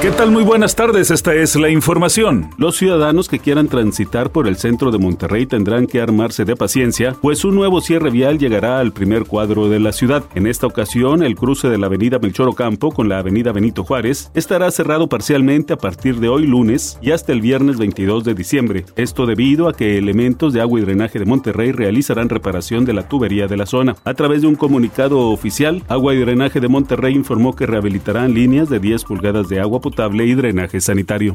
¿Qué tal? Muy buenas tardes, esta es la información. Los ciudadanos que quieran transitar por el centro de Monterrey tendrán que armarse de paciencia, pues un nuevo cierre vial llegará al primer cuadro de la ciudad. En esta ocasión, el cruce de la avenida Melchor Ocampo con la avenida Benito Juárez estará cerrado parcialmente a partir de hoy lunes y hasta el viernes 22 de diciembre. Esto debido a que elementos de agua y drenaje de Monterrey realizarán reparación de la tubería de la zona. A través de un comunicado oficial, Agua y Drenaje de Monterrey informó que rehabilitarán líneas de 10 pulgadas de agua potable y drenaje sanitario.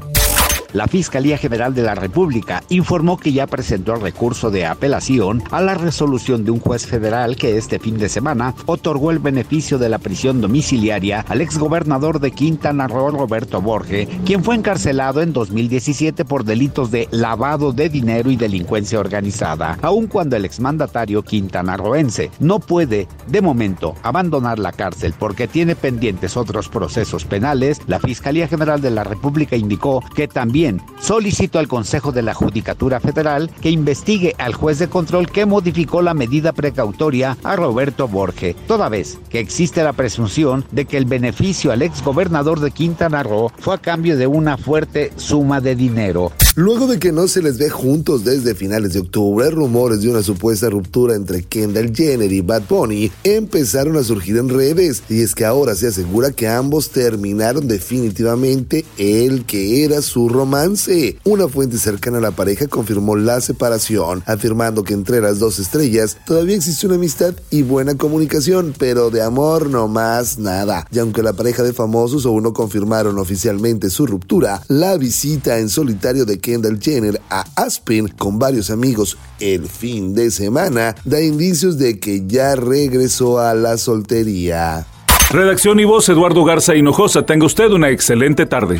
La Fiscalía General de la República informó que ya presentó el recurso de apelación a la resolución de un juez federal que este fin de semana otorgó el beneficio de la prisión domiciliaria al exgobernador de Quintana Roo, Roberto Borge, quien fue encarcelado en 2017 por delitos de lavado de dinero y delincuencia organizada, aun cuando el exmandatario quintanarroense no puede, de momento, abandonar la cárcel porque tiene pendientes otros procesos penales, la Fiscalía General de la República indicó que también solicitó al Consejo de la Judicatura Federal que investigue al juez de control que modificó la medida precautoria a Roberto Borge, toda vez que existe la presunción de que el beneficio al exgobernador de Quintana Roo fue a cambio de una fuerte suma de dinero. Luego de que no se les ve juntos desde finales de octubre, rumores de una supuesta ruptura entre Kendall Jenner y Bad Bunny empezaron a surgir en redes y es que ahora se asegura que ambos terminaron definitivamente el que era su Una fuente cercana a la pareja confirmó la separación, afirmando que entre las dos estrellas todavía existe una amistad y buena comunicación, pero de amor no más nada. Y aunque la pareja de famosos aún no confirmaron oficialmente su ruptura, la visita en solitario de Kendall Jenner a Aspen con varios amigos el fin de semana da indicios de que ya regresó a la soltería. Redacción y voz Eduardo Garza Hinojosa. Tenga usted una excelente tarde.